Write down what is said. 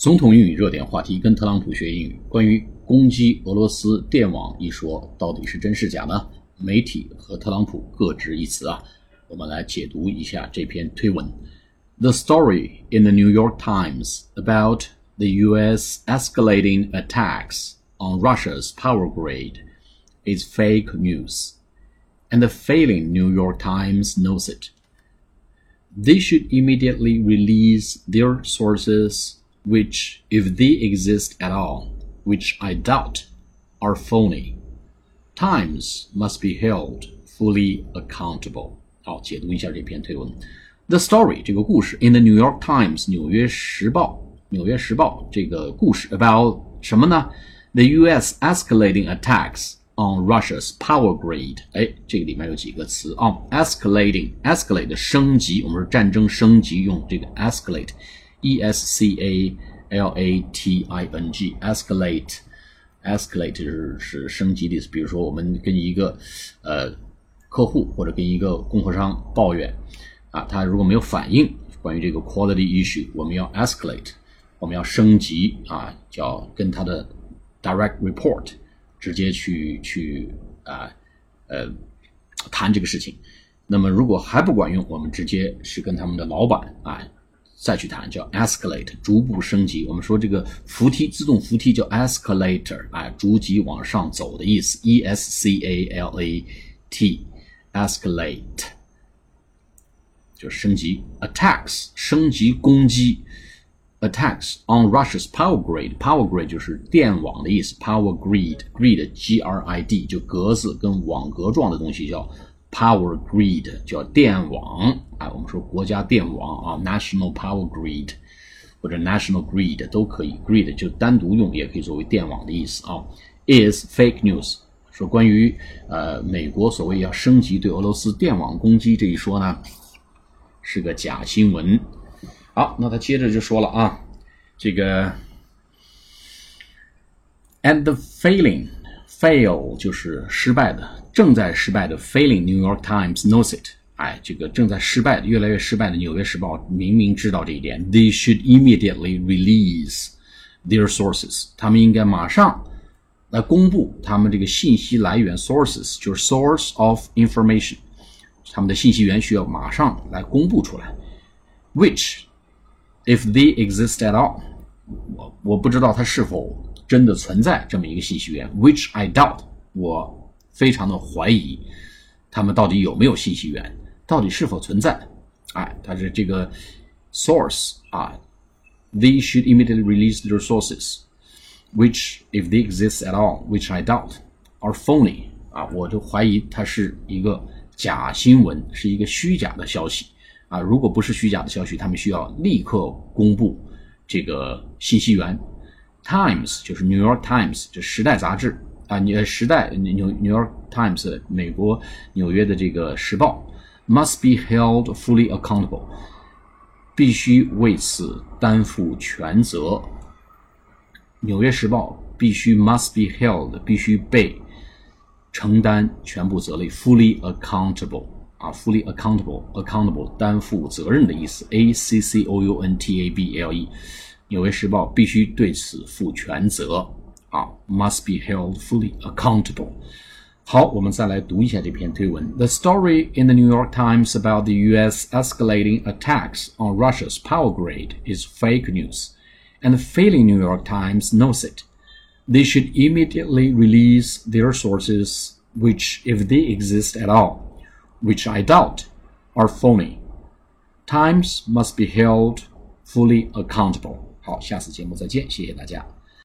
总统英语热点话题，跟特朗普学英语。关于攻击俄罗斯电网一说，到底是真是假呢？媒体和特朗普各执一词啊。我们来解读一下这篇推文。The story in the New York Times about the U.S. escalating attacks on Russia's power grid is fake news, and the failing New York Times knows it. They should immediately release their sources which, if they exist at all, which I doubt, are phony. Times must be held fully accountable. 好，解读一下这篇推文。The story 这个故事，in the New York Times 纽约时报，纽约时报这个故事 about 什么呢？The U.S. escalating attacks on Russia's power grid。哎，这个里面有几个词啊，escalating，escalate 升级，我们说战争升级用这个 escalate。 E S C A L A T I N G escalate escalate 就是是升级的意思。比如说，我们跟一个呃客户或者跟一个供货商抱怨啊，他如果没有反应，关于这个 quality issue，我们要 escalate，我们要升级啊，叫跟他的 direct report 直接去去啊呃谈这个事情。那么如果还不管用，我们直接是跟他们的老板啊。再去谈叫 escalate，逐步升级。我们说这个扶梯，自动扶梯叫 escalator，哎，逐级往上走的意思。E S C A L A T，escalate 就是升级。attacks 升级攻击，attacks on Russia's power grid，power grid 就是电网的意思。power grid，grid G R I D 就格子跟网格状的东西叫。Power grid 叫电网啊，我们说国家电网啊，national power grid 或者 national grid 都可以，grid 就单独用也可以作为电网的意思啊。Is fake news 说关于呃美国所谓要升级对俄罗斯电网攻击这一说呢，是个假新闻。好，那他接着就说了啊，这个 and the failing fail 就是失败的。正在失败的 failing New York Times knows it。哎，这个正在失败的、越来越失败的《纽约时报》明明知道这一点。They should immediately release their sources。他们应该马上来公布他们这个信息来源 sources，就是 source of information。他们的信息源需要马上来公布出来。Which, if they exist at all，我我不知道它是否真的存在这么一个信息源。Which I doubt，我。非常的怀疑，他们到底有没有信息源，到底是否存在？哎，它是这个 source 啊，they should immediately release their sources, which if they exist at all, which I doubt, are phony 啊，我就怀疑它是一个假新闻，是一个虚假的消息啊。如果不是虚假的消息，他们需要立刻公布这个信息源。Times 就是 New York Times，这时代杂志。啊，你《时代》纽《New York Times》美国纽约的这个时报，must be held fully accountable，必须为此担负全责。《纽约时报》必须 must be held，必须被承担全部责任，fully accountable 啊，fully accountable，accountable 担负责任的意思，A C C O U N T A B L E，《纽约时报》必须对此负全责。啊，must be held fully accountable。好，我们再来读一下这篇推文。The story in the New York Times about the U.S. escalating attacks on Russia's power grid is fake news, and the failing New York Times knows it. They should immediately release their sources, which, if they exist at all, which I doubt, are phony. Times must be held fully accountable. 好，下次节目再见，谢谢大家。